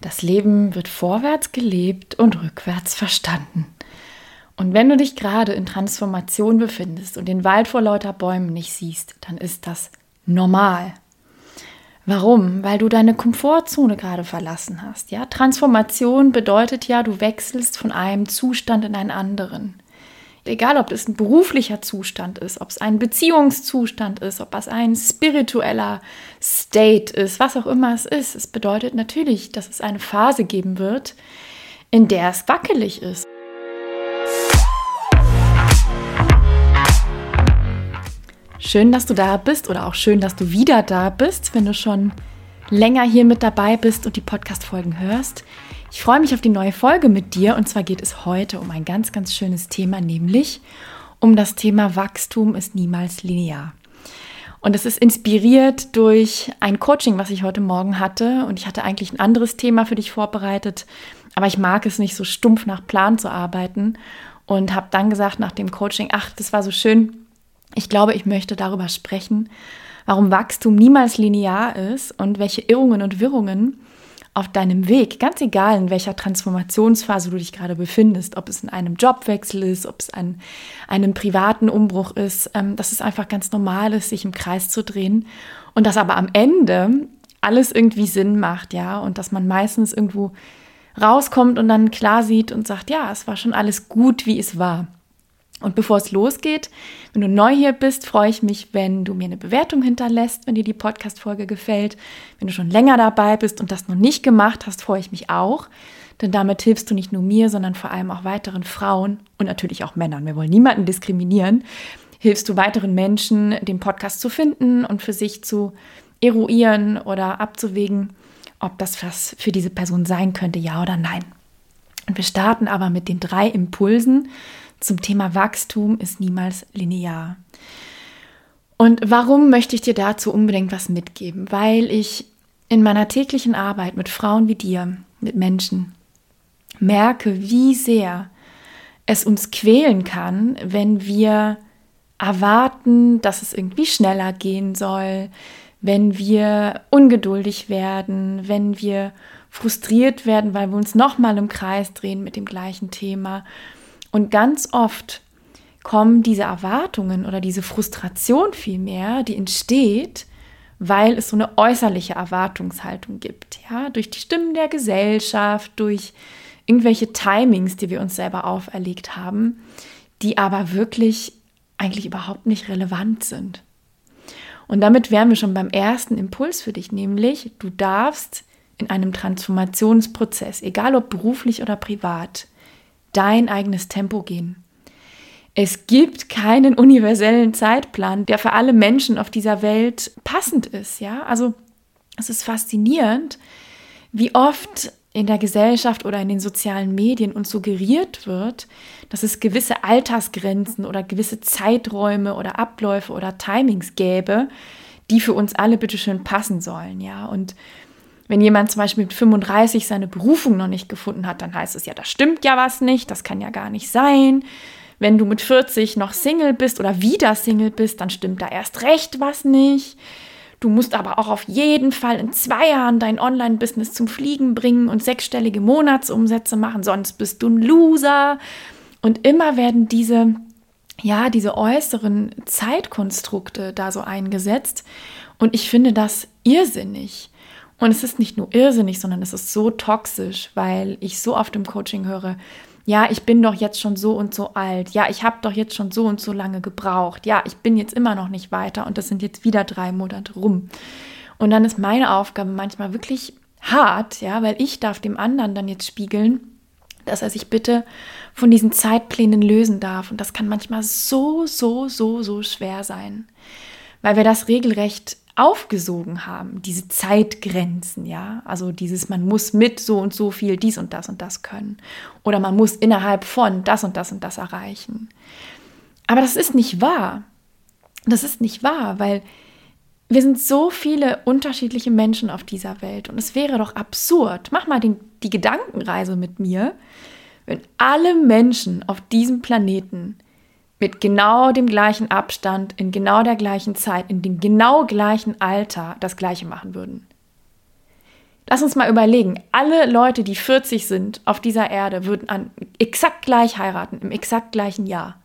Das Leben wird vorwärts gelebt und rückwärts verstanden. Und wenn du dich gerade in Transformation befindest und den Wald vor lauter Bäumen nicht siehst, dann ist das normal. Warum? Weil du deine Komfortzone gerade verlassen hast. Ja, Transformation bedeutet ja, du wechselst von einem Zustand in einen anderen. Egal, ob es ein beruflicher Zustand ist, ob es ein Beziehungszustand ist, ob es ein spiritueller State ist, was auch immer es ist. Es bedeutet natürlich, dass es eine Phase geben wird, in der es wackelig ist. Schön, dass du da bist oder auch schön, dass du wieder da bist, wenn du schon länger hier mit dabei bist und die Podcast-Folgen hörst. Ich freue mich auf die neue Folge mit dir und zwar geht es heute um ein ganz, ganz schönes Thema, nämlich um das Thema Wachstum ist niemals linear. Und es ist inspiriert durch ein Coaching, was ich heute Morgen hatte. Und ich hatte eigentlich ein anderes Thema für dich vorbereitet, aber ich mag es nicht so stumpf nach Plan zu arbeiten. Und habe dann gesagt nach dem Coaching, ach, das war so schön. Ich glaube, ich möchte darüber sprechen, warum Wachstum niemals linear ist und welche Irrungen und Wirrungen auf deinem Weg, ganz egal in welcher Transformationsphase du dich gerade befindest, ob es in einem Jobwechsel ist, ob es an einem privaten Umbruch ist, ähm, dass es einfach ganz normal ist, sich im Kreis zu drehen und dass aber am Ende alles irgendwie Sinn macht, ja, und dass man meistens irgendwo rauskommt und dann klar sieht und sagt, ja, es war schon alles gut, wie es war. Und bevor es losgeht, wenn du neu hier bist, freue ich mich, wenn du mir eine Bewertung hinterlässt, wenn dir die Podcast-Folge gefällt. Wenn du schon länger dabei bist und das noch nicht gemacht hast, freue ich mich auch. Denn damit hilfst du nicht nur mir, sondern vor allem auch weiteren Frauen und natürlich auch Männern. Wir wollen niemanden diskriminieren. Hilfst du weiteren Menschen, den Podcast zu finden und für sich zu eruieren oder abzuwägen, ob das was für diese Person sein könnte, ja oder nein. Und wir starten aber mit den drei Impulsen, zum Thema Wachstum ist niemals linear. Und warum möchte ich dir dazu unbedingt was mitgeben? Weil ich in meiner täglichen Arbeit mit Frauen wie dir, mit Menschen, merke, wie sehr es uns quälen kann, wenn wir erwarten, dass es irgendwie schneller gehen soll, wenn wir ungeduldig werden, wenn wir frustriert werden, weil wir uns nochmal im Kreis drehen mit dem gleichen Thema und ganz oft kommen diese Erwartungen oder diese Frustration vielmehr, die entsteht, weil es so eine äußerliche Erwartungshaltung gibt. Ja, durch die Stimmen der Gesellschaft, durch irgendwelche Timings, die wir uns selber auferlegt haben, die aber wirklich eigentlich überhaupt nicht relevant sind. Und damit wären wir schon beim ersten Impuls für dich, nämlich du darfst in einem Transformationsprozess, egal ob beruflich oder privat, dein eigenes Tempo gehen. Es gibt keinen universellen Zeitplan, der für alle Menschen auf dieser Welt passend ist, ja? Also es ist faszinierend, wie oft in der Gesellschaft oder in den sozialen Medien uns suggeriert wird, dass es gewisse Altersgrenzen oder gewisse Zeiträume oder Abläufe oder Timings gäbe, die für uns alle bitteschön passen sollen, ja? Und wenn jemand zum Beispiel mit 35 seine Berufung noch nicht gefunden hat, dann heißt es ja, da stimmt ja was nicht, das kann ja gar nicht sein. Wenn du mit 40 noch Single bist oder wieder Single bist, dann stimmt da erst recht was nicht. Du musst aber auch auf jeden Fall in zwei Jahren dein Online-Business zum Fliegen bringen und sechsstellige Monatsumsätze machen, sonst bist du ein Loser. Und immer werden diese, ja, diese äußeren Zeitkonstrukte da so eingesetzt. Und ich finde das irrsinnig. Und es ist nicht nur irrsinnig, sondern es ist so toxisch, weil ich so oft im Coaching höre, ja, ich bin doch jetzt schon so und so alt, ja, ich habe doch jetzt schon so und so lange gebraucht, ja, ich bin jetzt immer noch nicht weiter und das sind jetzt wieder drei Monate rum. Und dann ist meine Aufgabe manchmal wirklich hart, ja, weil ich darf dem anderen dann jetzt spiegeln, dass er sich bitte von diesen Zeitplänen lösen darf. Und das kann manchmal so, so, so, so schwer sein, weil wir das regelrecht aufgesogen haben, diese Zeitgrenzen, ja, also dieses, man muss mit so und so viel dies und das und das können oder man muss innerhalb von das und das und das erreichen. Aber das ist nicht wahr. Das ist nicht wahr, weil wir sind so viele unterschiedliche Menschen auf dieser Welt und es wäre doch absurd. Mach mal den, die Gedankenreise mit mir, wenn alle Menschen auf diesem Planeten mit genau dem gleichen Abstand, in genau der gleichen Zeit, in dem genau gleichen Alter das gleiche machen würden. Lass uns mal überlegen, alle Leute, die 40 sind auf dieser Erde, würden an exakt gleich heiraten, im exakt gleichen Jahr.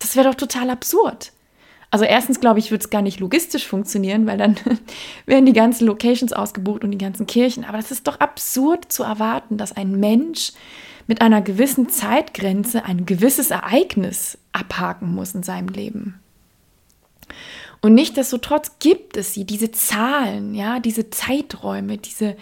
Das wäre doch total absurd. Also erstens glaube ich, würde es gar nicht logistisch funktionieren, weil dann wären die ganzen Locations ausgebucht und die ganzen Kirchen. Aber das ist doch absurd zu erwarten, dass ein Mensch mit einer gewissen Zeitgrenze ein gewisses Ereignis abhaken muss in seinem Leben. Und nichtsdestotrotz gibt es sie, diese Zahlen, ja, diese Zeiträume, diese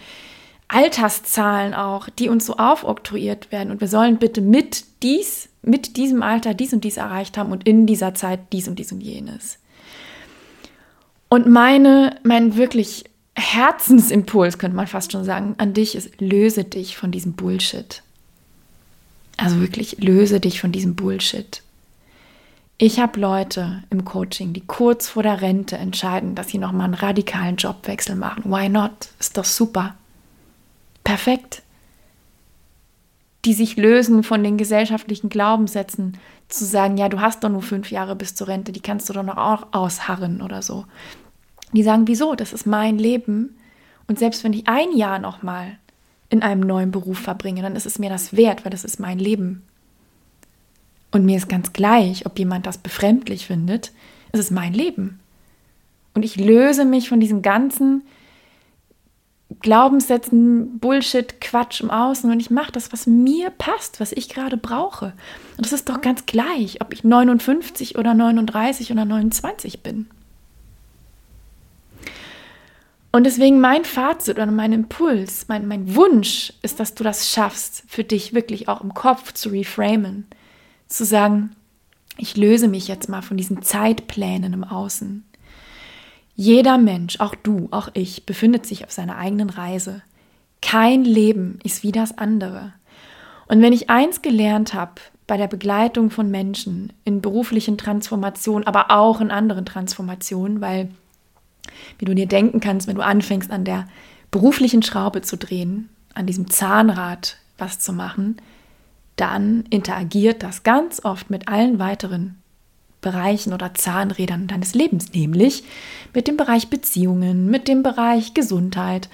Alterszahlen auch, die uns so aufoktroyiert werden. Und wir sollen bitte mit dies, mit diesem Alter dies und dies erreicht haben und in dieser Zeit dies und dies und jenes. Und meine, mein wirklich Herzensimpuls, könnte man fast schon sagen, an dich ist, löse dich von diesem Bullshit. Also wirklich, löse dich von diesem Bullshit. Ich habe Leute im Coaching, die kurz vor der Rente entscheiden, dass sie nochmal einen radikalen Jobwechsel machen. Why not? Ist doch super. Perfekt. Die sich lösen von den gesellschaftlichen Glaubenssätzen, zu sagen, ja, du hast doch nur fünf Jahre bis zur Rente, die kannst du doch noch auch ausharren oder so. Die sagen, wieso? Das ist mein Leben. Und selbst wenn ich ein Jahr nochmal in einem neuen Beruf verbringe, dann ist es mir das wert, weil das ist mein Leben. Und mir ist ganz gleich, ob jemand das befremdlich findet, es ist mein Leben. Und ich löse mich von diesem ganzen Glaubenssätzen, Bullshit, Quatsch im Außen und ich mache das, was mir passt, was ich gerade brauche. Und das ist doch ganz gleich, ob ich 59 oder 39 oder 29 bin. Und deswegen mein Fazit oder mein Impuls, mein, mein Wunsch ist, dass du das schaffst, für dich wirklich auch im Kopf zu reframen zu sagen, ich löse mich jetzt mal von diesen Zeitplänen im Außen. Jeder Mensch, auch du, auch ich, befindet sich auf seiner eigenen Reise. Kein Leben ist wie das andere. Und wenn ich eins gelernt habe bei der Begleitung von Menschen in beruflichen Transformationen, aber auch in anderen Transformationen, weil, wie du dir denken kannst, wenn du anfängst an der beruflichen Schraube zu drehen, an diesem Zahnrad was zu machen, dann interagiert das ganz oft mit allen weiteren Bereichen oder Zahnrädern deines Lebens, nämlich mit dem Bereich Beziehungen, mit dem Bereich Gesundheit,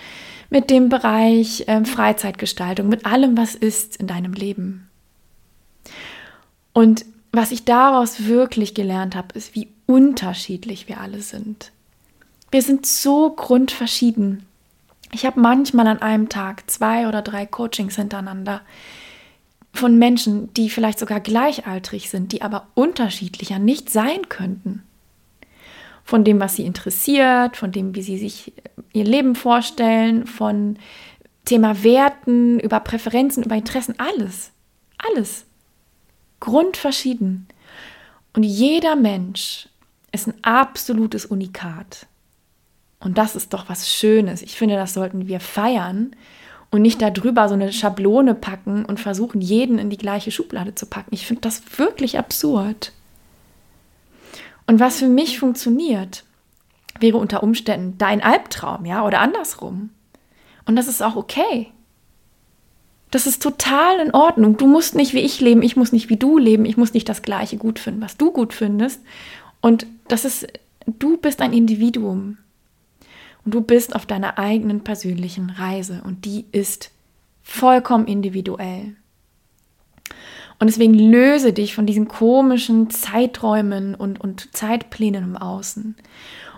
mit dem Bereich äh, Freizeitgestaltung, mit allem, was ist in deinem Leben. Und was ich daraus wirklich gelernt habe, ist, wie unterschiedlich wir alle sind. Wir sind so grundverschieden. Ich habe manchmal an einem Tag zwei oder drei Coachings hintereinander von Menschen, die vielleicht sogar gleichaltrig sind, die aber unterschiedlicher nicht sein könnten. Von dem, was sie interessiert, von dem, wie sie sich ihr Leben vorstellen, von Thema Werten, über Präferenzen, über Interessen, alles. Alles. Grundverschieden. Und jeder Mensch ist ein absolutes Unikat. Und das ist doch was Schönes. Ich finde, das sollten wir feiern und nicht darüber so eine Schablone packen und versuchen, jeden in die gleiche Schublade zu packen. Ich finde das wirklich absurd. Und was für mich funktioniert, wäre unter Umständen dein Albtraum, ja, oder andersrum. Und das ist auch okay. Das ist total in Ordnung. Du musst nicht wie ich leben, ich muss nicht wie du leben, ich muss nicht das Gleiche gut finden, was du gut findest. Und das ist, du bist ein Individuum. Du bist auf deiner eigenen persönlichen Reise und die ist vollkommen individuell. Und deswegen löse dich von diesen komischen Zeiträumen und, und Zeitplänen im Außen.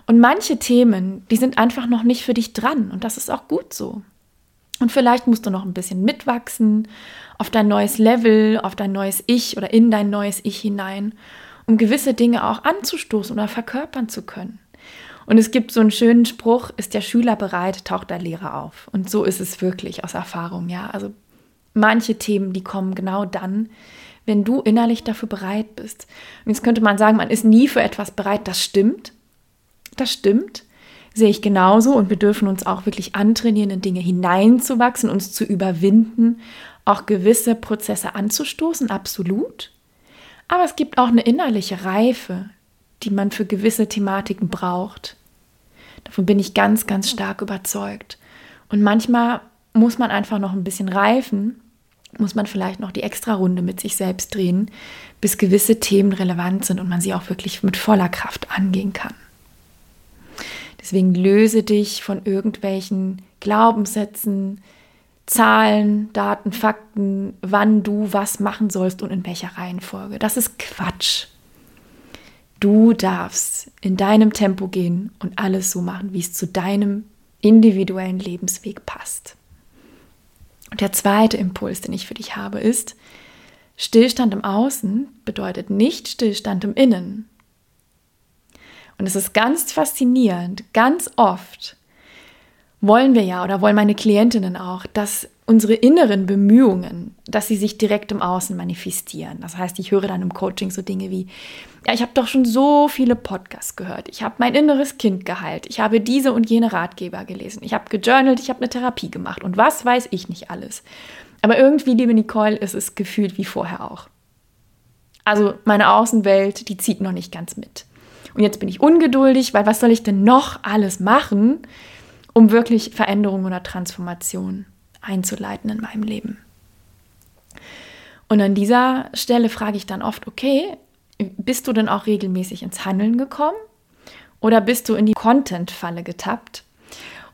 Und manche Themen, die sind einfach noch nicht für dich dran und das ist auch gut so. Und vielleicht musst du noch ein bisschen mitwachsen auf dein neues Level, auf dein neues Ich oder in dein neues Ich hinein, um gewisse Dinge auch anzustoßen oder verkörpern zu können. Und es gibt so einen schönen Spruch, ist der Schüler bereit, taucht der Lehrer auf. Und so ist es wirklich aus Erfahrung, ja. Also manche Themen, die kommen genau dann, wenn du innerlich dafür bereit bist. Und jetzt könnte man sagen, man ist nie für etwas bereit. Das stimmt. Das stimmt. Sehe ich genauso. Und wir dürfen uns auch wirklich antrainieren, in Dinge hineinzuwachsen, uns zu überwinden, auch gewisse Prozesse anzustoßen. Absolut. Aber es gibt auch eine innerliche Reife, die man für gewisse Thematiken braucht. Davon bin ich ganz, ganz stark überzeugt. Und manchmal muss man einfach noch ein bisschen reifen, muss man vielleicht noch die extra Runde mit sich selbst drehen, bis gewisse Themen relevant sind und man sie auch wirklich mit voller Kraft angehen kann. Deswegen löse dich von irgendwelchen Glaubenssätzen, Zahlen, Daten, Fakten, wann du was machen sollst und in welcher Reihenfolge. Das ist Quatsch. Du darfst in deinem Tempo gehen und alles so machen, wie es zu deinem individuellen Lebensweg passt. Und der zweite Impuls, den ich für dich habe, ist, Stillstand im Außen bedeutet nicht Stillstand im Innen. Und es ist ganz faszinierend, ganz oft wollen wir ja oder wollen meine Klientinnen auch, dass unsere inneren Bemühungen, dass sie sich direkt im Außen manifestieren. Das heißt, ich höre dann im Coaching so Dinge wie, ja, ich habe doch schon so viele Podcasts gehört, ich habe mein inneres Kind geheilt, ich habe diese und jene Ratgeber gelesen, ich habe gejournalt, ich habe eine Therapie gemacht und was weiß ich nicht alles. Aber irgendwie, liebe Nicole, ist es gefühlt wie vorher auch. Also meine Außenwelt, die zieht noch nicht ganz mit. Und jetzt bin ich ungeduldig, weil was soll ich denn noch alles machen, um wirklich Veränderung oder Transformation einzuleiten in meinem Leben. Und an dieser Stelle frage ich dann oft, okay, bist du denn auch regelmäßig ins Handeln gekommen oder bist du in die Content-Falle getappt?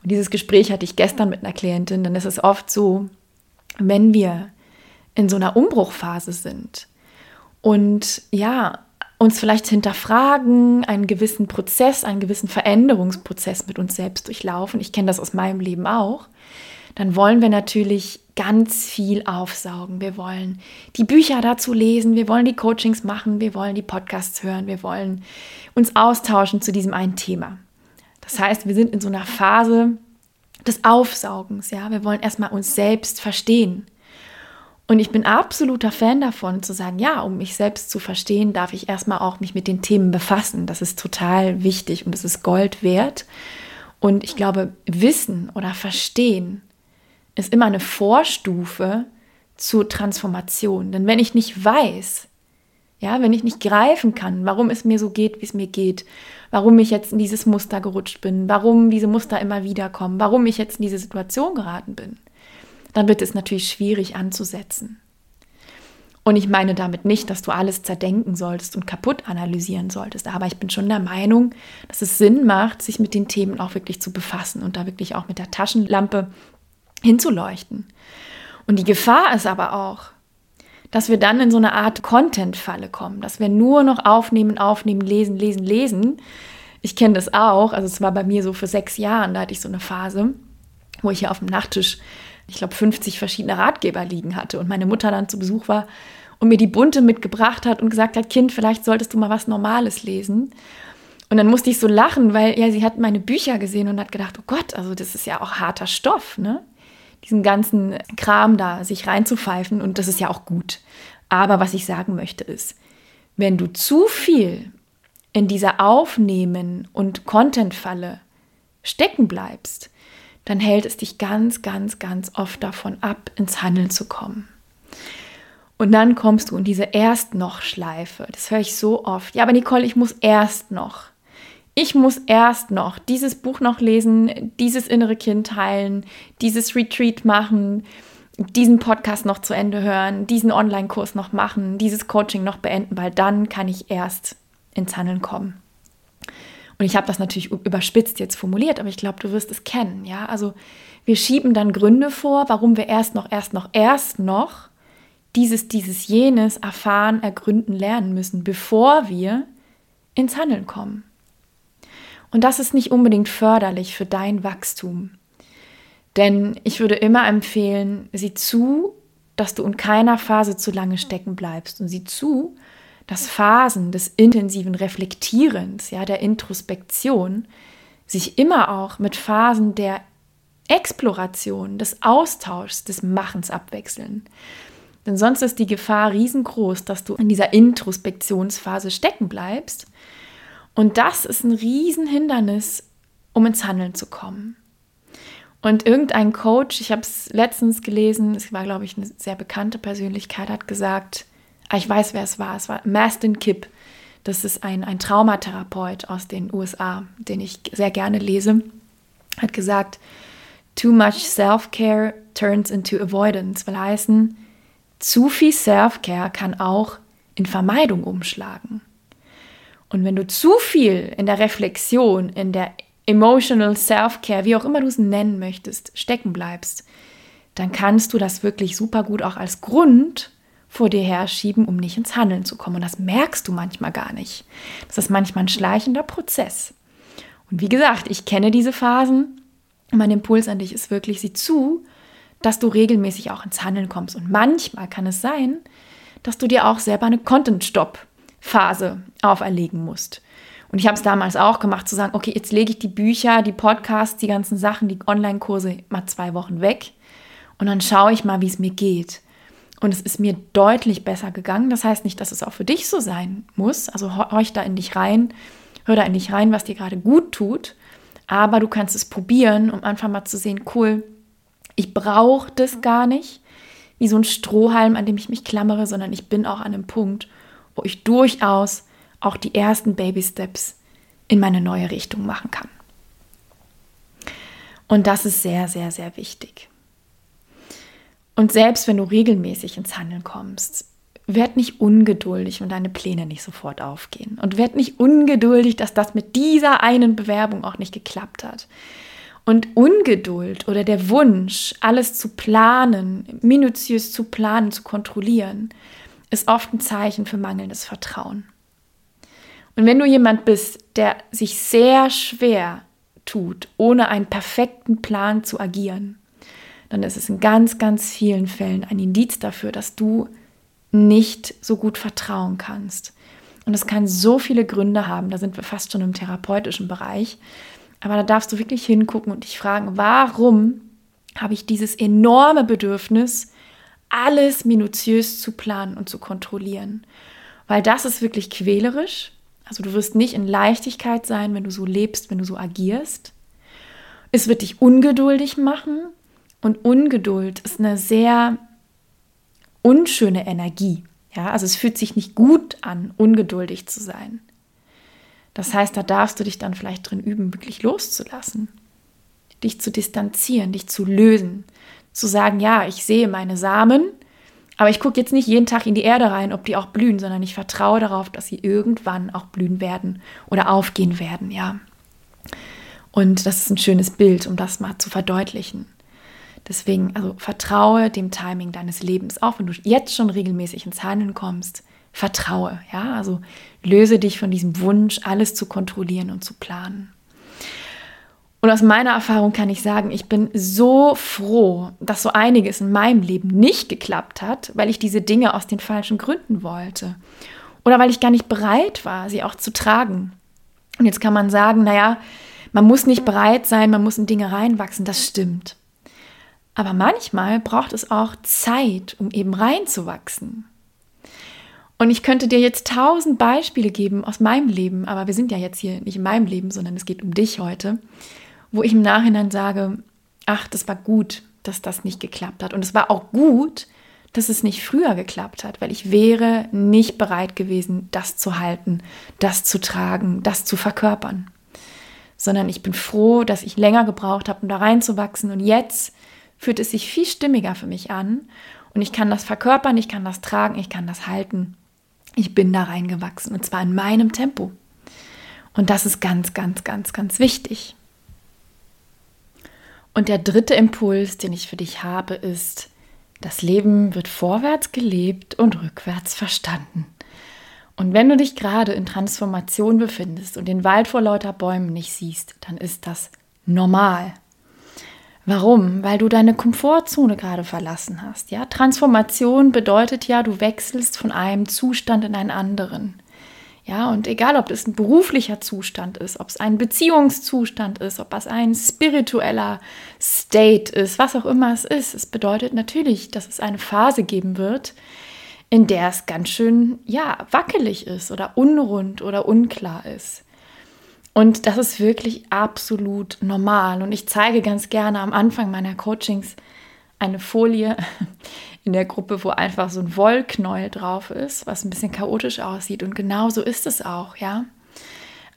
Und dieses Gespräch hatte ich gestern mit einer Klientin, denn es ist oft so, wenn wir in so einer Umbruchphase sind und ja, uns vielleicht hinterfragen, einen gewissen Prozess, einen gewissen Veränderungsprozess mit uns selbst durchlaufen, ich kenne das aus meinem Leben auch, dann wollen wir natürlich ganz viel aufsaugen. Wir wollen die Bücher dazu lesen, wir wollen die Coachings machen, wir wollen die Podcasts hören, wir wollen uns austauschen zu diesem einen Thema. Das heißt, wir sind in so einer Phase des Aufsaugens, ja, wir wollen erstmal uns selbst verstehen. Und ich bin absoluter Fan davon zu sagen, ja, um mich selbst zu verstehen, darf ich erstmal auch mich mit den Themen befassen. Das ist total wichtig und es ist Gold wert. Und ich glaube, Wissen oder Verstehen ist immer eine Vorstufe zur Transformation. Denn wenn ich nicht weiß, ja, wenn ich nicht greifen kann, warum es mir so geht, wie es mir geht, warum ich jetzt in dieses Muster gerutscht bin, warum diese Muster immer wieder kommen, warum ich jetzt in diese Situation geraten bin, dann wird es natürlich schwierig anzusetzen. Und ich meine damit nicht, dass du alles zerdenken solltest und kaputt analysieren solltest, aber ich bin schon der Meinung, dass es Sinn macht, sich mit den Themen auch wirklich zu befassen und da wirklich auch mit der Taschenlampe hinzuleuchten. Und die Gefahr ist aber auch, dass wir dann in so eine Art Content-Falle kommen, dass wir nur noch aufnehmen, aufnehmen, lesen, lesen, lesen. Ich kenne das auch, also es war bei mir so für sechs Jahren, da hatte ich so eine Phase, wo ich hier auf dem Nachttisch ich glaube, 50 verschiedene Ratgeber liegen hatte und meine Mutter dann zu Besuch war und mir die bunte mitgebracht hat und gesagt hat, Kind, vielleicht solltest du mal was Normales lesen. Und dann musste ich so lachen, weil ja, sie hat meine Bücher gesehen und hat gedacht, oh Gott, also das ist ja auch harter Stoff, ne? Diesen ganzen Kram da sich reinzupfeifen und das ist ja auch gut. Aber was ich sagen möchte ist, wenn du zu viel in dieser Aufnehmen- und Content-Falle stecken bleibst, dann hält es dich ganz, ganz, ganz oft davon ab, ins Handeln zu kommen. Und dann kommst du in diese Erst-noch-Schleife. Das höre ich so oft. Ja, aber Nicole, ich muss erst noch. Ich muss erst noch dieses Buch noch lesen, dieses innere Kind heilen, dieses Retreat machen, diesen Podcast noch zu Ende hören, diesen Online-Kurs noch machen, dieses Coaching noch beenden, weil dann kann ich erst ins Handeln kommen. Und ich habe das natürlich überspitzt jetzt formuliert, aber ich glaube, du wirst es kennen. Ja, also wir schieben dann Gründe vor, warum wir erst noch, erst noch, erst noch dieses, dieses, jenes erfahren, ergründen, lernen müssen, bevor wir ins Handeln kommen. Und das ist nicht unbedingt förderlich für dein Wachstum. Denn ich würde immer empfehlen, sieh zu, dass du in keiner Phase zu lange stecken bleibst und sieh zu, dass Phasen des intensiven Reflektierens, ja, der Introspektion, sich immer auch mit Phasen der Exploration, des Austauschs, des Machens abwechseln. Denn sonst ist die Gefahr riesengroß, dass du in dieser Introspektionsphase stecken bleibst. Und das ist ein Riesenhindernis, um ins Handeln zu kommen. Und irgendein Coach, ich habe es letztens gelesen, es war, glaube ich, eine sehr bekannte Persönlichkeit, hat gesagt, Ah, ich weiß, wer es war. Es war Mastin Kipp. Das ist ein, ein Traumatherapeut aus den USA, den ich sehr gerne lese. Hat gesagt, too much self-care turns into avoidance. Will heißen, zu viel Self-care kann auch in Vermeidung umschlagen. Und wenn du zu viel in der Reflexion, in der Emotional Self-Care, wie auch immer du es nennen möchtest, stecken bleibst, dann kannst du das wirklich super gut auch als Grund vor dir herschieben, um nicht ins Handeln zu kommen. Und das merkst du manchmal gar nicht. Das ist manchmal ein schleichender Prozess. Und wie gesagt, ich kenne diese Phasen. Mein Impuls an dich ist wirklich, sieh zu, dass du regelmäßig auch ins Handeln kommst. Und manchmal kann es sein, dass du dir auch selber eine Content-Stop-Phase auferlegen musst. Und ich habe es damals auch gemacht, zu sagen, okay, jetzt lege ich die Bücher, die Podcasts, die ganzen Sachen, die Online-Kurse mal zwei Wochen weg und dann schaue ich mal, wie es mir geht. Und es ist mir deutlich besser gegangen. Das heißt nicht, dass es auch für dich so sein muss. Also horch da in dich rein, hör da in dich rein, was dir gerade gut tut. Aber du kannst es probieren, um einfach mal zu sehen, cool, ich brauche das gar nicht, wie so ein Strohhalm, an dem ich mich klammere, sondern ich bin auch an einem Punkt, wo ich durchaus auch die ersten Baby Steps in meine neue Richtung machen kann. Und das ist sehr, sehr, sehr wichtig. Und selbst wenn du regelmäßig ins Handeln kommst, werd nicht ungeduldig, wenn deine Pläne nicht sofort aufgehen. Und werd nicht ungeduldig, dass das mit dieser einen Bewerbung auch nicht geklappt hat. Und Ungeduld oder der Wunsch, alles zu planen, minutiös zu planen, zu kontrollieren, ist oft ein Zeichen für mangelndes Vertrauen. Und wenn du jemand bist, der sich sehr schwer tut, ohne einen perfekten Plan zu agieren, dann ist es in ganz, ganz vielen Fällen ein Indiz dafür, dass du nicht so gut vertrauen kannst. Und es kann so viele Gründe haben, da sind wir fast schon im therapeutischen Bereich. Aber da darfst du wirklich hingucken und dich fragen, warum habe ich dieses enorme Bedürfnis, alles minutiös zu planen und zu kontrollieren? Weil das ist wirklich quälerisch also du wirst nicht in Leichtigkeit sein, wenn du so lebst, wenn du so agierst. Es wird dich ungeduldig machen und Ungeduld ist eine sehr unschöne Energie. Ja, also es fühlt sich nicht gut an, ungeduldig zu sein. Das heißt, da darfst du dich dann vielleicht drin üben, wirklich loszulassen, dich zu distanzieren, dich zu lösen, zu sagen, ja, ich sehe meine Samen, aber ich gucke jetzt nicht jeden Tag in die Erde rein, ob die auch blühen, sondern ich vertraue darauf, dass sie irgendwann auch blühen werden oder aufgehen werden, ja. Und das ist ein schönes Bild, um das mal zu verdeutlichen. Deswegen, also vertraue dem Timing deines Lebens, auch wenn du jetzt schon regelmäßig ins Handeln kommst. Vertraue, ja, also löse dich von diesem Wunsch, alles zu kontrollieren und zu planen. Und aus meiner Erfahrung kann ich sagen, ich bin so froh, dass so einiges in meinem Leben nicht geklappt hat, weil ich diese Dinge aus den falschen Gründen wollte. Oder weil ich gar nicht bereit war, sie auch zu tragen. Und jetzt kann man sagen, naja, man muss nicht bereit sein, man muss in Dinge reinwachsen. Das stimmt. Aber manchmal braucht es auch Zeit, um eben reinzuwachsen. Und ich könnte dir jetzt tausend Beispiele geben aus meinem Leben, aber wir sind ja jetzt hier nicht in meinem Leben, sondern es geht um dich heute, wo ich im Nachhinein sage, ach, das war gut, dass das nicht geklappt hat. Und es war auch gut, dass es nicht früher geklappt hat, weil ich wäre nicht bereit gewesen, das zu halten, das zu tragen, das zu verkörpern. Sondern ich bin froh, dass ich länger gebraucht habe, um da reinzuwachsen. Und jetzt fühlt es sich viel stimmiger für mich an. Und ich kann das verkörpern, ich kann das tragen, ich kann das halten. Ich bin da reingewachsen und zwar in meinem Tempo. Und das ist ganz, ganz, ganz, ganz wichtig. Und der dritte Impuls, den ich für dich habe, ist, das Leben wird vorwärts gelebt und rückwärts verstanden. Und wenn du dich gerade in Transformation befindest und den Wald vor lauter Bäumen nicht siehst, dann ist das normal. Warum? Weil du deine Komfortzone gerade verlassen hast. Ja, Transformation bedeutet ja, du wechselst von einem Zustand in einen anderen. Ja, und egal, ob es ein beruflicher Zustand ist, ob es ein Beziehungszustand ist, ob es ein spiritueller State ist, was auch immer es ist, es bedeutet natürlich, dass es eine Phase geben wird, in der es ganz schön, ja, wackelig ist oder unrund oder unklar ist. Und das ist wirklich absolut normal. Und ich zeige ganz gerne am Anfang meiner Coachings eine Folie, in der Gruppe, wo einfach so ein Wollknäuel drauf ist, was ein bisschen chaotisch aussieht. Und genau so ist es auch, ja.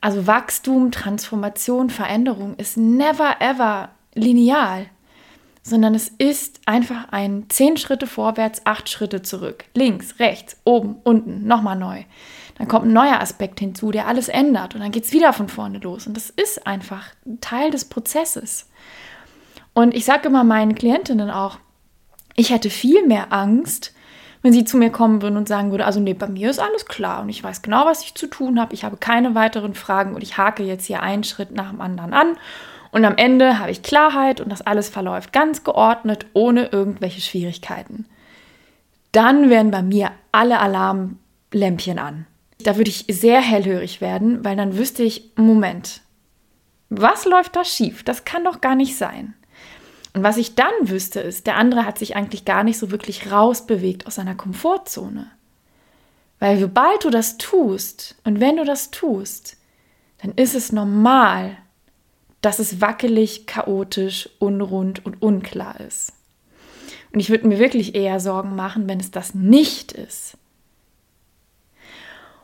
Also Wachstum, Transformation, Veränderung ist never ever lineal, sondern es ist einfach ein zehn Schritte vorwärts, acht Schritte zurück. Links, rechts, oben, unten, nochmal neu. Dann kommt ein neuer Aspekt hinzu, der alles ändert und dann geht es wieder von vorne los. Und das ist einfach Teil des Prozesses. Und ich sage immer meinen Klientinnen auch, ich hätte viel mehr Angst, wenn sie zu mir kommen würden und sagen würde, also nee, bei mir ist alles klar und ich weiß genau, was ich zu tun habe, ich habe keine weiteren Fragen und ich hake jetzt hier einen Schritt nach dem anderen an und am Ende habe ich Klarheit und das alles verläuft ganz geordnet, ohne irgendwelche Schwierigkeiten. Dann wären bei mir alle Alarmlämpchen an. Da würde ich sehr hellhörig werden, weil dann wüsste ich, Moment, was läuft da schief? Das kann doch gar nicht sein. Und was ich dann wüsste, ist, der andere hat sich eigentlich gar nicht so wirklich rausbewegt aus seiner Komfortzone. Weil sobald du das tust und wenn du das tust, dann ist es normal, dass es wackelig, chaotisch, unrund und unklar ist. Und ich würde mir wirklich eher Sorgen machen, wenn es das nicht ist.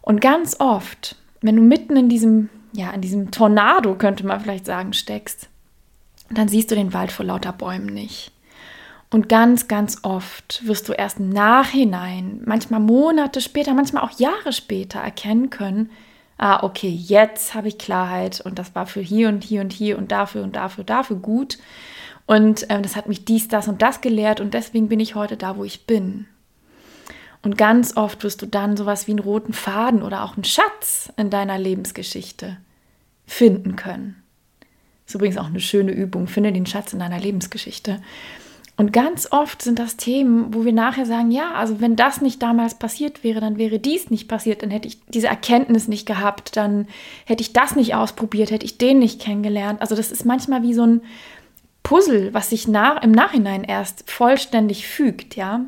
Und ganz oft, wenn du mitten in diesem, ja, in diesem Tornado, könnte man vielleicht sagen, steckst, dann siehst du den Wald vor lauter Bäumen nicht. Und ganz, ganz oft wirst du erst im Nachhinein, manchmal Monate später, manchmal auch Jahre später erkennen können, ah, okay, jetzt habe ich Klarheit und das war für hier und hier und hier und dafür und dafür, dafür gut. Und ähm, das hat mich dies, das und das gelehrt und deswegen bin ich heute da, wo ich bin. Und ganz oft wirst du dann sowas wie einen roten Faden oder auch einen Schatz in deiner Lebensgeschichte finden können. Ist übrigens auch eine schöne Übung. Finde den Schatz in deiner Lebensgeschichte. Und ganz oft sind das Themen, wo wir nachher sagen, ja, also wenn das nicht damals passiert wäre, dann wäre dies nicht passiert, dann hätte ich diese Erkenntnis nicht gehabt, dann hätte ich das nicht ausprobiert, hätte ich den nicht kennengelernt. Also das ist manchmal wie so ein Puzzle, was sich nach, im Nachhinein erst vollständig fügt, ja.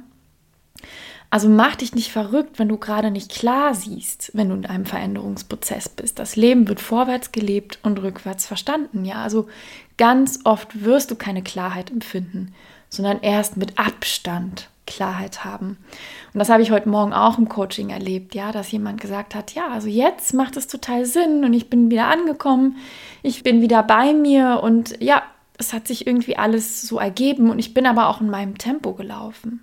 Also mach dich nicht verrückt, wenn du gerade nicht klar siehst, wenn du in einem Veränderungsprozess bist. Das Leben wird vorwärts gelebt und rückwärts verstanden. Ja, also ganz oft wirst du keine Klarheit empfinden, sondern erst mit Abstand Klarheit haben. Und das habe ich heute Morgen auch im Coaching erlebt, ja, dass jemand gesagt hat, ja, also jetzt macht es total Sinn und ich bin wieder angekommen, ich bin wieder bei mir und ja, es hat sich irgendwie alles so ergeben und ich bin aber auch in meinem Tempo gelaufen.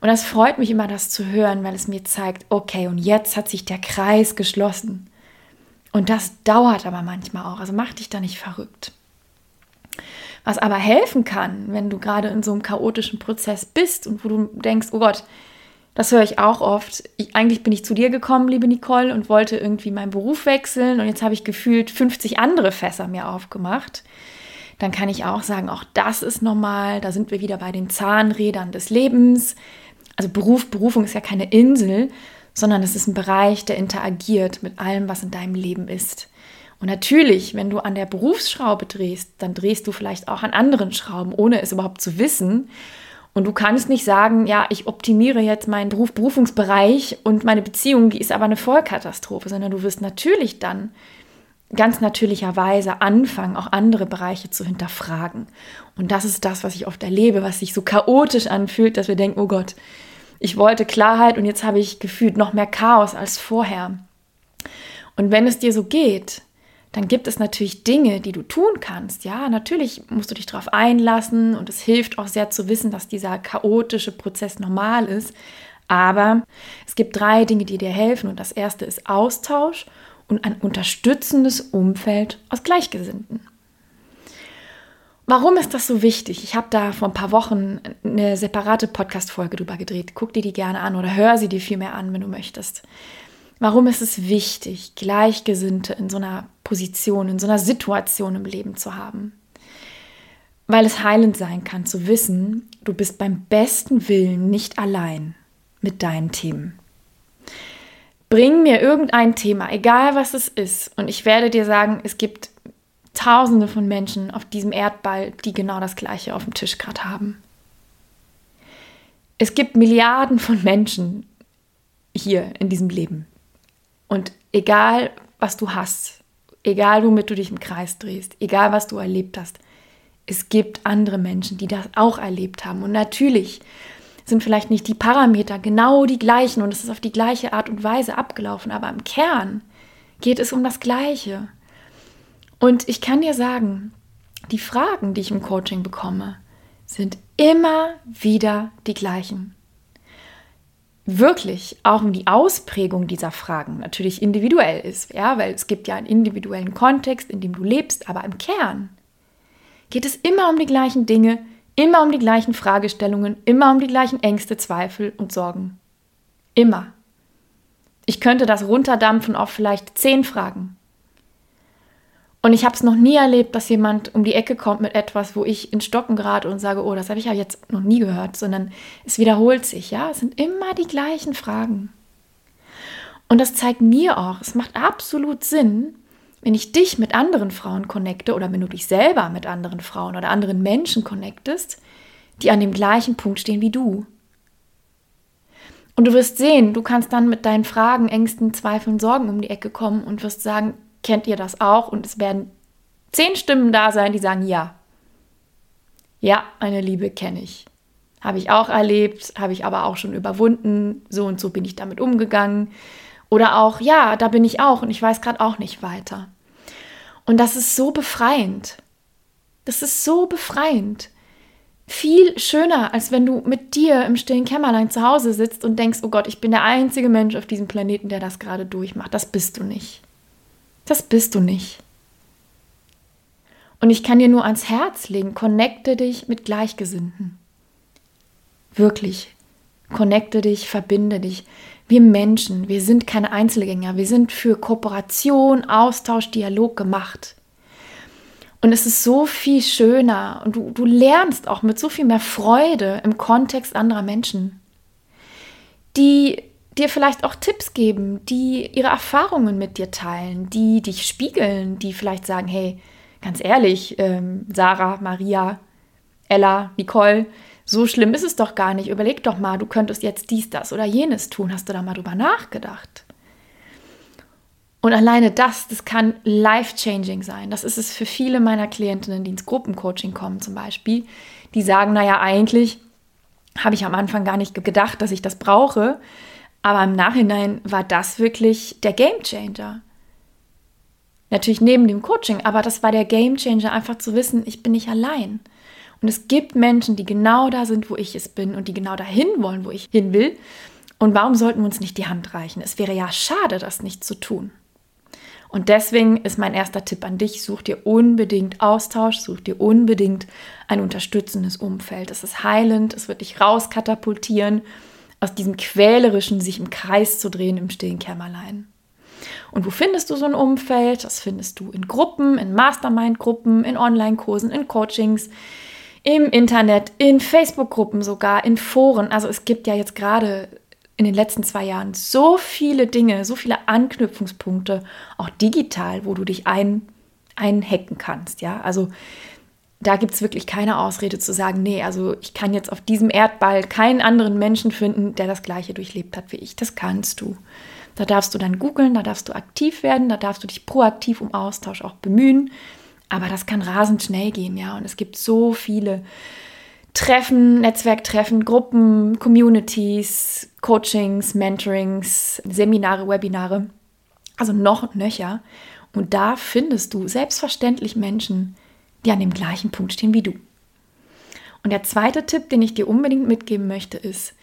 Und das freut mich immer, das zu hören, weil es mir zeigt, okay, und jetzt hat sich der Kreis geschlossen. Und das dauert aber manchmal auch. Also mach dich da nicht verrückt. Was aber helfen kann, wenn du gerade in so einem chaotischen Prozess bist und wo du denkst, oh Gott, das höre ich auch oft. Ich, eigentlich bin ich zu dir gekommen, liebe Nicole, und wollte irgendwie meinen Beruf wechseln und jetzt habe ich gefühlt 50 andere Fässer mir aufgemacht. Dann kann ich auch sagen, auch das ist normal. Da sind wir wieder bei den Zahnrädern des Lebens also Beruf, Berufung ist ja keine Insel, sondern es ist ein Bereich, der interagiert mit allem, was in deinem Leben ist. Und natürlich, wenn du an der Berufsschraube drehst, dann drehst du vielleicht auch an anderen Schrauben, ohne es überhaupt zu wissen. Und du kannst nicht sagen, ja, ich optimiere jetzt meinen Beruf, Berufungsbereich und meine Beziehung, die ist aber eine Vollkatastrophe, sondern du wirst natürlich dann ganz natürlicherweise anfangen, auch andere Bereiche zu hinterfragen. Und das ist das, was ich oft erlebe, was sich so chaotisch anfühlt, dass wir denken, oh Gott, ich wollte Klarheit und jetzt habe ich gefühlt noch mehr Chaos als vorher. Und wenn es dir so geht, dann gibt es natürlich Dinge, die du tun kannst. Ja, natürlich musst du dich darauf einlassen und es hilft auch sehr zu wissen, dass dieser chaotische Prozess normal ist. Aber es gibt drei Dinge, die dir helfen. Und das erste ist Austausch und ein unterstützendes Umfeld aus Gleichgesinnten. Warum ist das so wichtig? Ich habe da vor ein paar Wochen eine separate Podcast-Folge drüber gedreht. Guck dir die gerne an oder hör sie dir vielmehr an, wenn du möchtest. Warum ist es wichtig, Gleichgesinnte in so einer Position, in so einer Situation im Leben zu haben? Weil es heilend sein kann zu wissen, du bist beim besten Willen nicht allein mit deinen Themen. Bring mir irgendein Thema, egal was es ist, und ich werde dir sagen, es gibt Tausende von Menschen auf diesem Erdball, die genau das Gleiche auf dem Tisch gerade haben. Es gibt Milliarden von Menschen hier in diesem Leben. Und egal, was du hast, egal, womit du dich im Kreis drehst, egal, was du erlebt hast, es gibt andere Menschen, die das auch erlebt haben. Und natürlich sind vielleicht nicht die Parameter genau die gleichen und es ist auf die gleiche Art und Weise abgelaufen, aber im Kern geht es um das Gleiche. Und ich kann dir sagen, die Fragen, die ich im Coaching bekomme, sind immer wieder die gleichen. Wirklich, auch um die Ausprägung dieser Fragen natürlich individuell ist, ja, weil es gibt ja einen individuellen Kontext, in dem du lebst, aber im Kern geht es immer um die gleichen Dinge, immer um die gleichen Fragestellungen, immer um die gleichen Ängste, Zweifel und Sorgen. Immer. Ich könnte das runterdampfen auf vielleicht zehn Fragen. Und ich habe es noch nie erlebt, dass jemand um die Ecke kommt mit etwas, wo ich in Stocken gerate und sage, oh, das habe ich ja jetzt noch nie gehört, sondern es wiederholt sich, ja. Es sind immer die gleichen Fragen. Und das zeigt mir auch, es macht absolut Sinn, wenn ich dich mit anderen Frauen connecte oder wenn du dich selber mit anderen Frauen oder anderen Menschen connectest, die an dem gleichen Punkt stehen wie du. Und du wirst sehen, du kannst dann mit deinen Fragen, Ängsten, Zweifeln, Sorgen um die Ecke kommen und wirst sagen, kennt ihr das auch? Und es werden zehn Stimmen da sein, die sagen ja. Ja, meine Liebe kenne ich. Habe ich auch erlebt, habe ich aber auch schon überwunden. So und so bin ich damit umgegangen. Oder auch, ja, da bin ich auch und ich weiß gerade auch nicht weiter. Und das ist so befreiend. Das ist so befreiend. Viel schöner, als wenn du mit dir im stillen Kämmerlein zu Hause sitzt und denkst, oh Gott, ich bin der einzige Mensch auf diesem Planeten, der das gerade durchmacht. Das bist du nicht. Das bist du nicht. Und ich kann dir nur ans Herz legen, connecte dich mit Gleichgesinnten. Wirklich. Connecte dich, verbinde dich. Wir Menschen, wir sind keine Einzelgänger, wir sind für Kooperation, Austausch, Dialog gemacht. Und es ist so viel schöner und du, du lernst auch mit so viel mehr Freude im Kontext anderer Menschen, die dir vielleicht auch Tipps geben, die ihre Erfahrungen mit dir teilen, die dich spiegeln, die vielleicht sagen, hey, ganz ehrlich, ähm, Sarah, Maria, Ella, Nicole, so schlimm ist es doch gar nicht. Überleg doch mal, du könntest jetzt dies, das oder jenes tun. Hast du da mal drüber nachgedacht? Und alleine das, das kann life-changing sein. Das ist es für viele meiner Klientinnen, die ins Gruppencoaching kommen zum Beispiel, die sagen, naja, eigentlich habe ich am Anfang gar nicht gedacht, dass ich das brauche. Aber im Nachhinein war das wirklich der Game Changer. Natürlich neben dem Coaching, aber das war der Game Changer, einfach zu wissen, ich bin nicht allein. Und es gibt Menschen, die genau da sind, wo ich es bin und die genau dahin wollen, wo ich hin will. Und warum sollten wir uns nicht die Hand reichen? Es wäre ja schade, das nicht zu tun. Und deswegen ist mein erster Tipp an dich, such dir unbedingt Austausch, such dir unbedingt ein unterstützendes Umfeld. Es ist heilend, es wird dich rauskatapultieren aus diesem quälerischen, sich im Kreis zu drehen im stillen Kämmerlein. Und wo findest du so ein Umfeld? Das findest du in Gruppen, in Mastermind-Gruppen, in Online-Kursen, in Coachings, im Internet, in Facebook-Gruppen sogar, in Foren. Also es gibt ja jetzt gerade in den letzten zwei Jahren so viele Dinge, so viele Anknüpfungspunkte, auch digital, wo du dich ein, einhacken kannst. Ja, also da gibt es wirklich keine Ausrede zu sagen, nee, also ich kann jetzt auf diesem Erdball keinen anderen Menschen finden, der das gleiche durchlebt hat wie ich. Das kannst du. Da darfst du dann googeln, da darfst du aktiv werden, da darfst du dich proaktiv um Austausch auch bemühen. Aber das kann rasend schnell gehen, ja. Und es gibt so viele Treffen, Netzwerktreffen, Gruppen, Communities, Coachings, Mentorings, Seminare, Webinare. Also noch nöcher. Und da findest du selbstverständlich Menschen, die an dem gleichen Punkt stehen wie du. Und der zweite Tipp, den ich dir unbedingt mitgeben möchte, ist,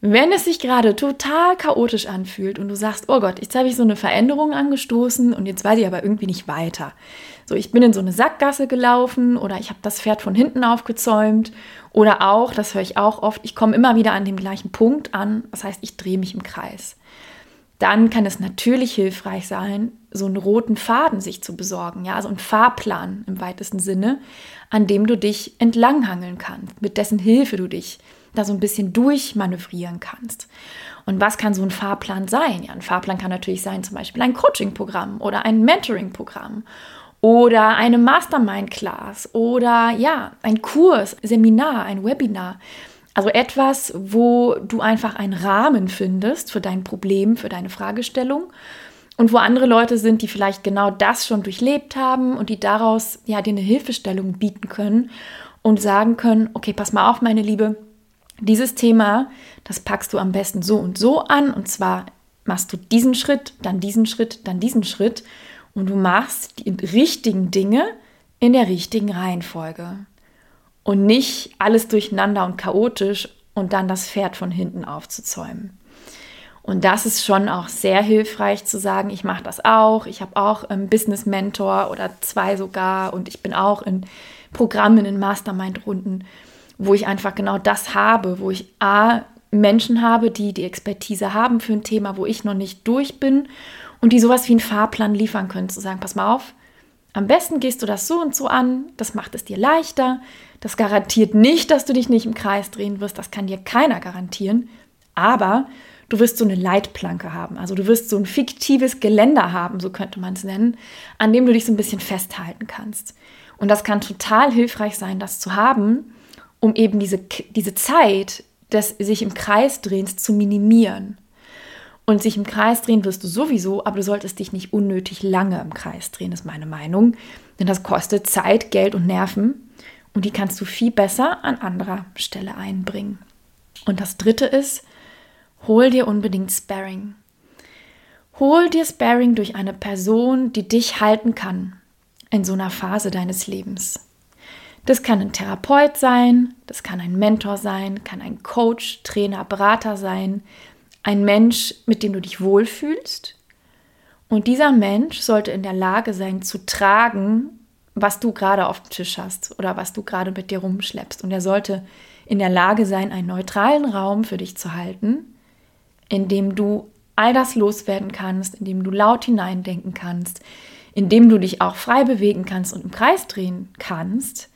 wenn es sich gerade total chaotisch anfühlt und du sagst, oh Gott, jetzt habe ich so eine Veränderung angestoßen und jetzt weiß ich aber irgendwie nicht weiter. So, ich bin in so eine Sackgasse gelaufen oder ich habe das Pferd von hinten aufgezäumt oder auch, das höre ich auch oft, ich komme immer wieder an dem gleichen Punkt an, das heißt, ich drehe mich im Kreis dann kann es natürlich hilfreich sein, so einen roten Faden sich zu besorgen, ja, also einen Fahrplan im weitesten Sinne, an dem du dich entlanghangeln kannst, mit dessen Hilfe du dich da so ein bisschen durchmanövrieren kannst. Und was kann so ein Fahrplan sein? Ja, ein Fahrplan kann natürlich sein, zum Beispiel ein Coaching-Programm oder ein Mentoring-Programm oder eine Mastermind-Class oder ja, ein Kurs, Seminar, ein Webinar. Also etwas, wo du einfach einen Rahmen findest für dein Problem, für deine Fragestellung und wo andere Leute sind, die vielleicht genau das schon durchlebt haben und die daraus ja dir eine Hilfestellung bieten können und sagen können, okay, pass mal auf, meine Liebe, dieses Thema, das packst du am besten so und so an und zwar machst du diesen Schritt, dann diesen Schritt, dann diesen Schritt und du machst die richtigen Dinge in der richtigen Reihenfolge. Und nicht alles durcheinander und chaotisch und dann das Pferd von hinten aufzuzäumen. Und das ist schon auch sehr hilfreich zu sagen, ich mache das auch. Ich habe auch einen Business Mentor oder zwei sogar und ich bin auch in Programmen, in Mastermind-Runden, wo ich einfach genau das habe, wo ich A, Menschen habe, die die Expertise haben für ein Thema, wo ich noch nicht durch bin und die sowas wie einen Fahrplan liefern können, zu sagen, pass mal auf, am besten gehst du das so und so an, das macht es dir leichter, das garantiert nicht, dass du dich nicht im Kreis drehen wirst, das kann dir keiner garantieren, aber du wirst so eine Leitplanke haben, also du wirst so ein fiktives Geländer haben, so könnte man es nennen, an dem du dich so ein bisschen festhalten kannst. Und das kann total hilfreich sein, das zu haben, um eben diese, diese Zeit des sich im Kreis drehens zu minimieren. Und sich im Kreis drehen wirst du sowieso, aber du solltest dich nicht unnötig lange im Kreis drehen, ist meine Meinung. Denn das kostet Zeit, Geld und Nerven. Und die kannst du viel besser an anderer Stelle einbringen. Und das dritte ist, hol dir unbedingt Sparring. Hol dir Sparring durch eine Person, die dich halten kann in so einer Phase deines Lebens. Das kann ein Therapeut sein, das kann ein Mentor sein, kann ein Coach, Trainer, Berater sein, ein Mensch, mit dem du dich wohlfühlst. Und dieser Mensch sollte in der Lage sein zu tragen, was du gerade auf dem Tisch hast oder was du gerade mit dir rumschleppst. Und er sollte in der Lage sein, einen neutralen Raum für dich zu halten, in dem du all das loswerden kannst, in dem du laut hineindenken kannst, in dem du dich auch frei bewegen kannst und im Kreis drehen kannst.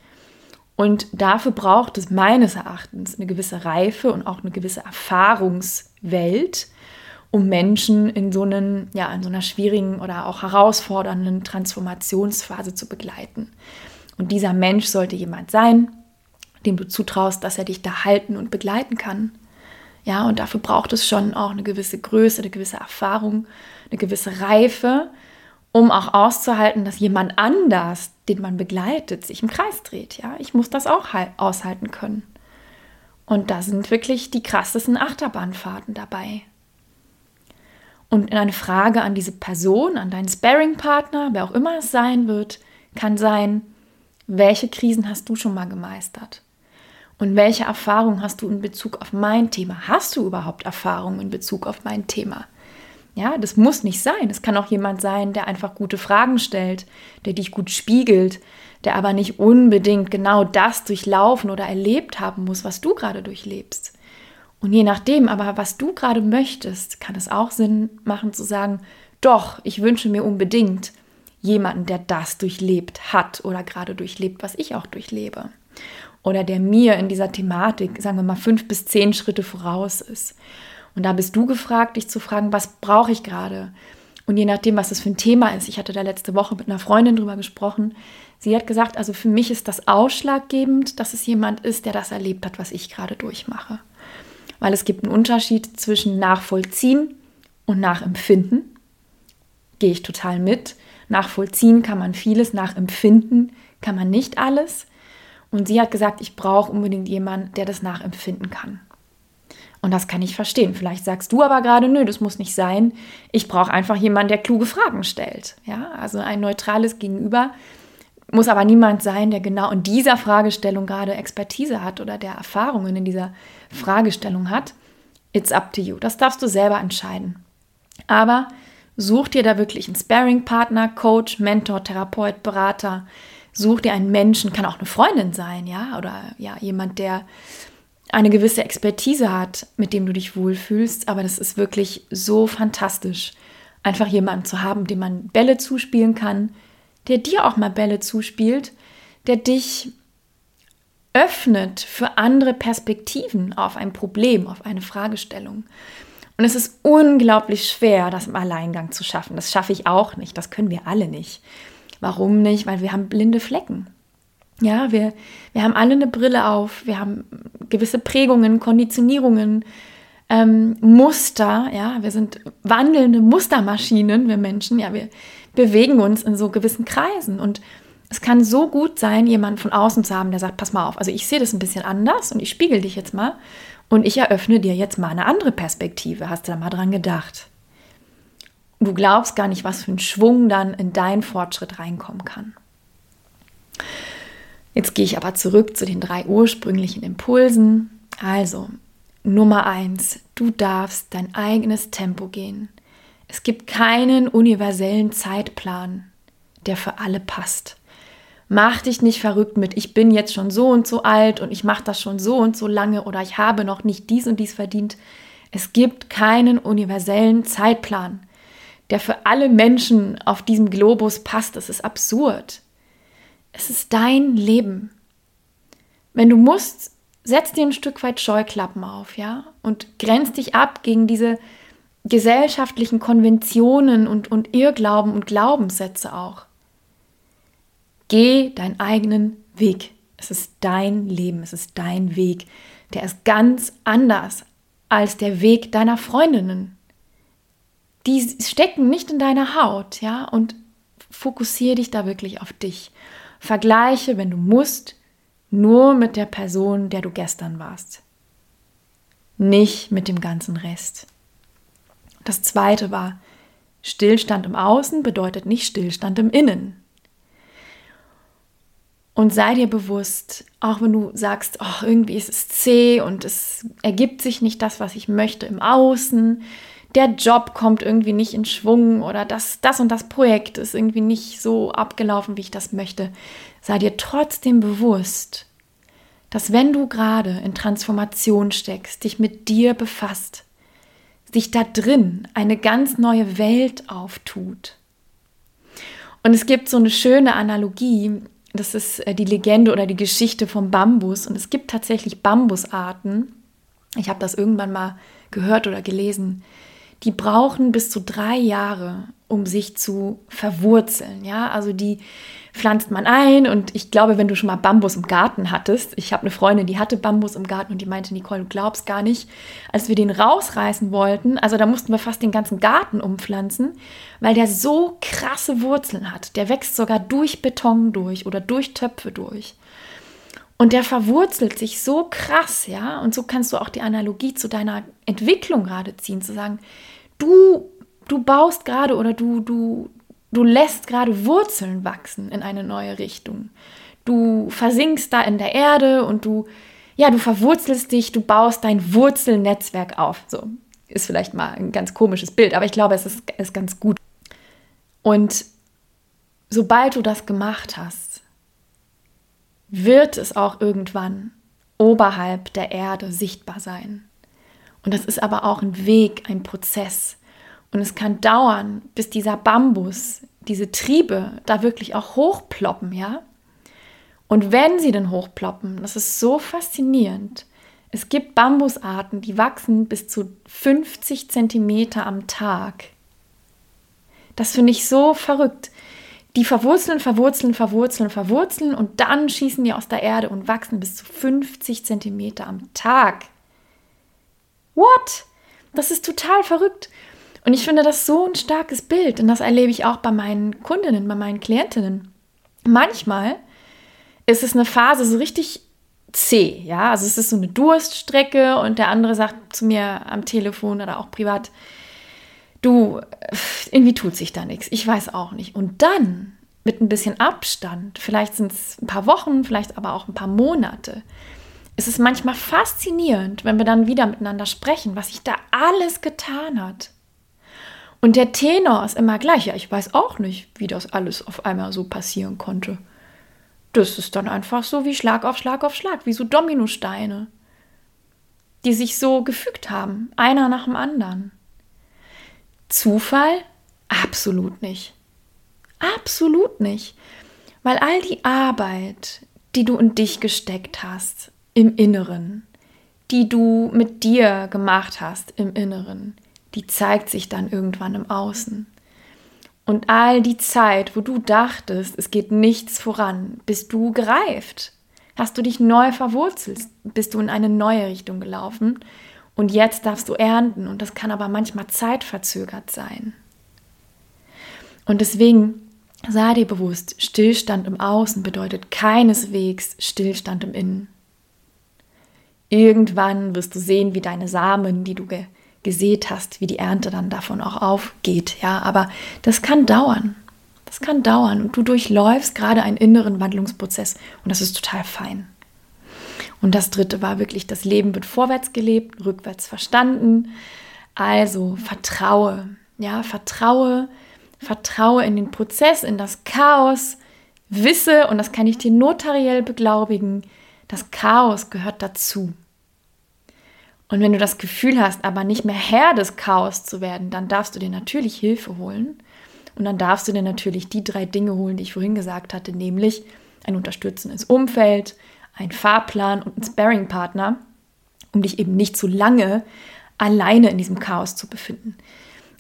Und dafür braucht es meines Erachtens eine gewisse Reife und auch eine gewisse Erfahrungs- Welt, um Menschen in so, einen, ja, in so einer schwierigen oder auch herausfordernden Transformationsphase zu begleiten. Und dieser Mensch sollte jemand sein, dem du zutraust, dass er dich da halten und begleiten kann. Ja, und dafür braucht es schon auch eine gewisse Größe, eine gewisse Erfahrung, eine gewisse Reife, um auch auszuhalten, dass jemand anders, den man begleitet, sich im Kreis dreht. Ja, ich muss das auch aushalten können. Und da sind wirklich die krassesten Achterbahnfahrten dabei. Und eine Frage an diese Person, an deinen Sparring-Partner, wer auch immer es sein wird, kann sein, welche Krisen hast du schon mal gemeistert? Und welche Erfahrung hast du in Bezug auf mein Thema? Hast du überhaupt Erfahrung in Bezug auf mein Thema? Ja, das muss nicht sein. Es kann auch jemand sein, der einfach gute Fragen stellt, der dich gut spiegelt, der aber nicht unbedingt genau das durchlaufen oder erlebt haben muss, was du gerade durchlebst. Und je nachdem aber, was du gerade möchtest, kann es auch Sinn machen zu sagen, doch, ich wünsche mir unbedingt jemanden, der das durchlebt hat oder gerade durchlebt, was ich auch durchlebe. Oder der mir in dieser Thematik, sagen wir mal, fünf bis zehn Schritte voraus ist. Und da bist du gefragt, dich zu fragen, was brauche ich gerade? Und je nachdem, was das für ein Thema ist, ich hatte da letzte Woche mit einer Freundin drüber gesprochen, sie hat gesagt, also für mich ist das ausschlaggebend, dass es jemand ist, der das erlebt hat, was ich gerade durchmache. Weil es gibt einen Unterschied zwischen Nachvollziehen und Nachempfinden. Gehe ich total mit. Nachvollziehen kann man vieles, nachempfinden kann man nicht alles. Und sie hat gesagt, ich brauche unbedingt jemanden, der das nachempfinden kann. Und das kann ich verstehen. Vielleicht sagst du aber gerade, nö, das muss nicht sein. Ich brauche einfach jemanden, der kluge Fragen stellt. Ja, also ein neutrales Gegenüber muss aber niemand sein, der genau in dieser Fragestellung gerade Expertise hat oder der Erfahrungen in dieser Fragestellung hat. It's up to you. Das darfst du selber entscheiden. Aber such dir da wirklich einen Sparring-Partner, Coach, Mentor, Therapeut, Berater. Such dir einen Menschen, kann auch eine Freundin sein, ja, oder ja, jemand, der eine gewisse Expertise hat, mit dem du dich wohlfühlst. Aber das ist wirklich so fantastisch, einfach jemanden zu haben, dem man Bälle zuspielen kann, der dir auch mal Bälle zuspielt, der dich öffnet für andere Perspektiven auf ein Problem, auf eine Fragestellung. Und es ist unglaublich schwer, das im Alleingang zu schaffen. Das schaffe ich auch nicht. Das können wir alle nicht. Warum nicht? Weil wir haben blinde Flecken. Ja, wir, wir haben alle eine Brille auf, wir haben gewisse Prägungen, Konditionierungen, ähm, Muster, ja, wir sind wandelnde Mustermaschinen, wir Menschen, ja, wir bewegen uns in so gewissen Kreisen und es kann so gut sein, jemanden von außen zu haben, der sagt, pass mal auf, also ich sehe das ein bisschen anders und ich spiegel dich jetzt mal und ich eröffne dir jetzt mal eine andere Perspektive. Hast du da mal dran gedacht? Du glaubst gar nicht, was für ein Schwung dann in deinen Fortschritt reinkommen kann. Jetzt gehe ich aber zurück zu den drei ursprünglichen Impulsen. Also, Nummer eins, du darfst dein eigenes Tempo gehen. Es gibt keinen universellen Zeitplan, der für alle passt. Mach dich nicht verrückt mit, ich bin jetzt schon so und so alt und ich mache das schon so und so lange oder ich habe noch nicht dies und dies verdient. Es gibt keinen universellen Zeitplan, der für alle Menschen auf diesem Globus passt. Das ist absurd. Es ist dein Leben. Wenn du musst, setz dir ein Stück weit Scheuklappen auf, ja, und grenz dich ab gegen diese gesellschaftlichen Konventionen und, und Irrglauben und Glaubenssätze auch. Geh deinen eigenen Weg. Es ist dein Leben, es ist dein Weg. Der ist ganz anders als der Weg deiner Freundinnen. Die stecken nicht in deiner Haut, ja, und fokussiere dich da wirklich auf dich. Vergleiche, wenn du musst, nur mit der Person, der du gestern warst. Nicht mit dem ganzen Rest. Das zweite war, Stillstand im Außen bedeutet nicht Stillstand im Innen. Und sei dir bewusst, auch wenn du sagst, oh, irgendwie ist es zäh und es ergibt sich nicht das, was ich möchte im Außen, der Job kommt irgendwie nicht in Schwung oder das, das und das Projekt ist irgendwie nicht so abgelaufen, wie ich das möchte, sei dir trotzdem bewusst, dass wenn du gerade in Transformation steckst, dich mit dir befasst, sich da drin eine ganz neue Welt auftut. Und es gibt so eine schöne Analogie, das ist äh, die Legende oder die Geschichte vom Bambus. Und es gibt tatsächlich Bambusarten, ich habe das irgendwann mal gehört oder gelesen, die brauchen bis zu drei Jahre, um sich zu verwurzeln. Ja, also die pflanzt man ein und ich glaube, wenn du schon mal Bambus im Garten hattest, ich habe eine Freundin, die hatte Bambus im Garten und die meinte, Nicole, du glaubst gar nicht, als wir den rausreißen wollten, also da mussten wir fast den ganzen Garten umpflanzen, weil der so krasse Wurzeln hat. Der wächst sogar durch Beton durch oder durch Töpfe durch. Und der verwurzelt sich so krass, ja, und so kannst du auch die Analogie zu deiner Entwicklung gerade ziehen, zu sagen, du, du baust gerade oder du, du, du lässt gerade Wurzeln wachsen in eine neue Richtung. Du versinkst da in der Erde und du, ja, du verwurzelst dich, du baust dein Wurzelnetzwerk auf. So ist vielleicht mal ein ganz komisches Bild, aber ich glaube, es ist, ist ganz gut. Und sobald du das gemacht hast, wird es auch irgendwann oberhalb der Erde sichtbar sein. Und das ist aber auch ein Weg, ein Prozess. Und es kann dauern, bis dieser Bambus, diese Triebe da wirklich auch hochploppen, ja? Und wenn sie denn hochploppen, das ist so faszinierend. Es gibt Bambusarten, die wachsen bis zu 50 Zentimeter am Tag. Das finde ich so verrückt die verwurzeln, verwurzeln, verwurzeln, verwurzeln und dann schießen die aus der Erde und wachsen bis zu 50 Zentimeter am Tag. What? Das ist total verrückt. Und ich finde das so ein starkes Bild und das erlebe ich auch bei meinen Kundinnen, bei meinen Klientinnen. Manchmal ist es eine Phase so richtig zäh, ja, also es ist so eine Durststrecke und der andere sagt zu mir am Telefon oder auch privat, du, irgendwie tut sich da nichts. Ich weiß auch nicht. Und dann, mit ein bisschen Abstand, vielleicht sind es ein paar Wochen, vielleicht aber auch ein paar Monate, ist es manchmal faszinierend, wenn wir dann wieder miteinander sprechen, was sich da alles getan hat. Und der Tenor ist immer gleich. Ja, ich weiß auch nicht, wie das alles auf einmal so passieren konnte. Das ist dann einfach so wie Schlag auf Schlag auf Schlag, wie so Dominosteine, die sich so gefügt haben, einer nach dem anderen. Zufall? Absolut nicht. Absolut nicht. Weil all die Arbeit, die du in dich gesteckt hast, im Inneren, die du mit dir gemacht hast im Inneren, die zeigt sich dann irgendwann im Außen. Und all die Zeit, wo du dachtest, es geht nichts voran, bist du gereift. Hast du dich neu verwurzelt, bist du in eine neue Richtung gelaufen und jetzt darfst du ernten und das kann aber manchmal zeitverzögert sein. Und deswegen sei dir bewusst, Stillstand im Außen bedeutet keineswegs Stillstand im Innen. Irgendwann wirst du sehen, wie deine Samen, die du ge gesät hast, wie die Ernte dann davon auch aufgeht, ja, aber das kann dauern. Das kann dauern und du durchläufst gerade einen inneren Wandlungsprozess und das ist total fein. Und das dritte war wirklich, das Leben wird vorwärts gelebt, rückwärts verstanden. Also vertraue, ja, vertraue, vertraue in den Prozess, in das Chaos. Wisse, und das kann ich dir notariell beglaubigen, das Chaos gehört dazu. Und wenn du das Gefühl hast, aber nicht mehr Herr des Chaos zu werden, dann darfst du dir natürlich Hilfe holen. Und dann darfst du dir natürlich die drei Dinge holen, die ich vorhin gesagt hatte, nämlich ein unterstützendes Umfeld, ein Fahrplan und ein Sparring-Partner, um dich eben nicht zu lange alleine in diesem Chaos zu befinden.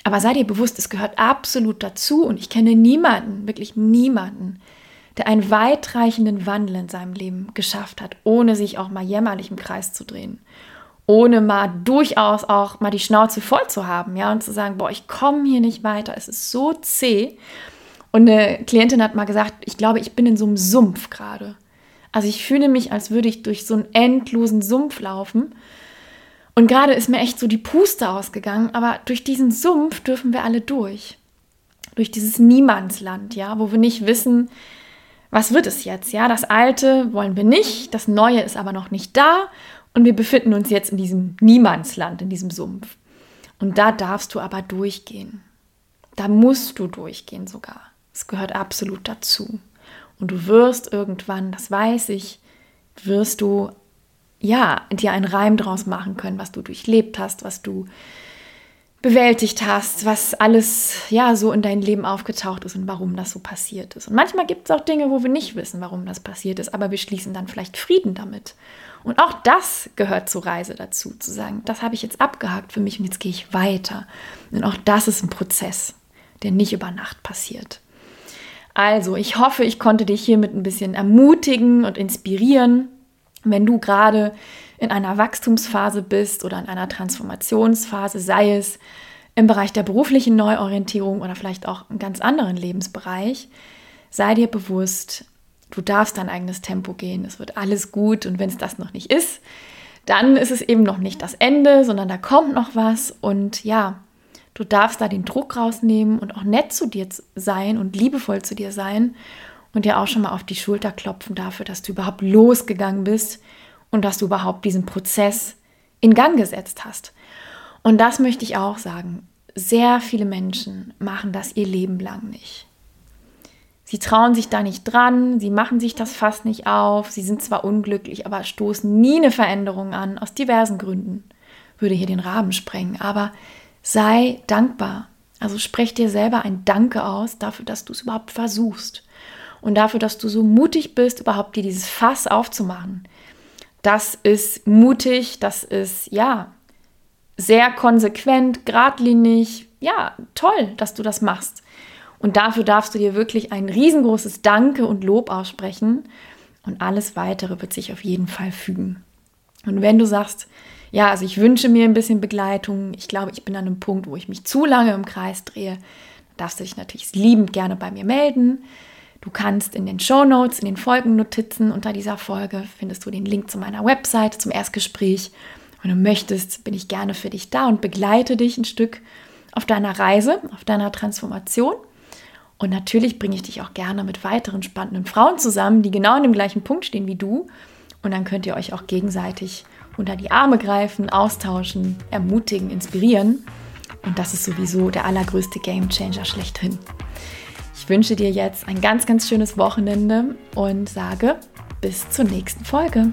Aber sei dir bewusst, es gehört absolut dazu und ich kenne niemanden, wirklich niemanden, der einen weitreichenden Wandel in seinem Leben geschafft hat, ohne sich auch mal jämmerlich im Kreis zu drehen ohne mal durchaus auch mal die Schnauze voll zu haben, ja, und zu sagen, boah, ich komme hier nicht weiter, es ist so zäh. Und eine Klientin hat mal gesagt, ich glaube, ich bin in so einem Sumpf gerade. Also ich fühle mich, als würde ich durch so einen endlosen Sumpf laufen. Und gerade ist mir echt so die Puste ausgegangen, aber durch diesen Sumpf dürfen wir alle durch. Durch dieses Niemandsland, ja, wo wir nicht wissen, was wird es jetzt? Ja, das Alte wollen wir nicht, das Neue ist aber noch nicht da und wir befinden uns jetzt in diesem Niemandsland, in diesem Sumpf. Und da darfst du aber durchgehen. Da musst du durchgehen sogar. Es gehört absolut dazu. Und du wirst irgendwann, das weiß ich, wirst du ja dir einen Reim draus machen können, was du durchlebt hast, was du bewältigt hast, was alles ja so in dein Leben aufgetaucht ist und warum das so passiert ist. Und manchmal gibt es auch Dinge, wo wir nicht wissen, warum das passiert ist, aber wir schließen dann vielleicht Frieden damit. Und auch das gehört zur Reise dazu, zu sagen, das habe ich jetzt abgehakt für mich und jetzt gehe ich weiter. Und auch das ist ein Prozess, der nicht über Nacht passiert. Also, ich hoffe, ich konnte dich hiermit ein bisschen ermutigen und inspirieren, wenn du gerade in einer Wachstumsphase bist oder in einer Transformationsphase, sei es im Bereich der beruflichen Neuorientierung oder vielleicht auch im ganz anderen Lebensbereich, sei dir bewusst, du darfst dein eigenes Tempo gehen, es wird alles gut und wenn es das noch nicht ist, dann ist es eben noch nicht das Ende, sondern da kommt noch was und ja, du darfst da den Druck rausnehmen und auch nett zu dir sein und liebevoll zu dir sein und dir auch schon mal auf die Schulter klopfen dafür, dass du überhaupt losgegangen bist und dass du überhaupt diesen Prozess in Gang gesetzt hast. Und das möchte ich auch sagen. Sehr viele Menschen machen das ihr Leben lang nicht. Sie trauen sich da nicht dran, sie machen sich das fast nicht auf, sie sind zwar unglücklich, aber stoßen nie eine Veränderung an, aus diversen Gründen. Würde hier den Rahmen sprengen, aber sei dankbar. Also sprech dir selber ein Danke aus dafür, dass du es überhaupt versuchst und dafür, dass du so mutig bist, überhaupt dir dieses Fass aufzumachen. Das ist mutig, das ist ja sehr konsequent, geradlinig. Ja, toll, dass du das machst. Und dafür darfst du dir wirklich ein riesengroßes Danke und Lob aussprechen. Und alles weitere wird sich auf jeden Fall fügen. Und wenn du sagst, ja, also ich wünsche mir ein bisschen Begleitung, ich glaube, ich bin an einem Punkt, wo ich mich zu lange im Kreis drehe, dann darfst du dich natürlich liebend gerne bei mir melden. Du kannst in den Show Notes, in den Folgennotizen unter dieser Folge findest du den Link zu meiner Website, zum Erstgespräch. Wenn du möchtest, bin ich gerne für dich da und begleite dich ein Stück auf deiner Reise, auf deiner Transformation. Und natürlich bringe ich dich auch gerne mit weiteren spannenden Frauen zusammen, die genau an dem gleichen Punkt stehen wie du. Und dann könnt ihr euch auch gegenseitig unter die Arme greifen, austauschen, ermutigen, inspirieren. Und das ist sowieso der allergrößte Game Changer schlechthin. Ich wünsche dir jetzt ein ganz, ganz schönes Wochenende und sage bis zur nächsten Folge.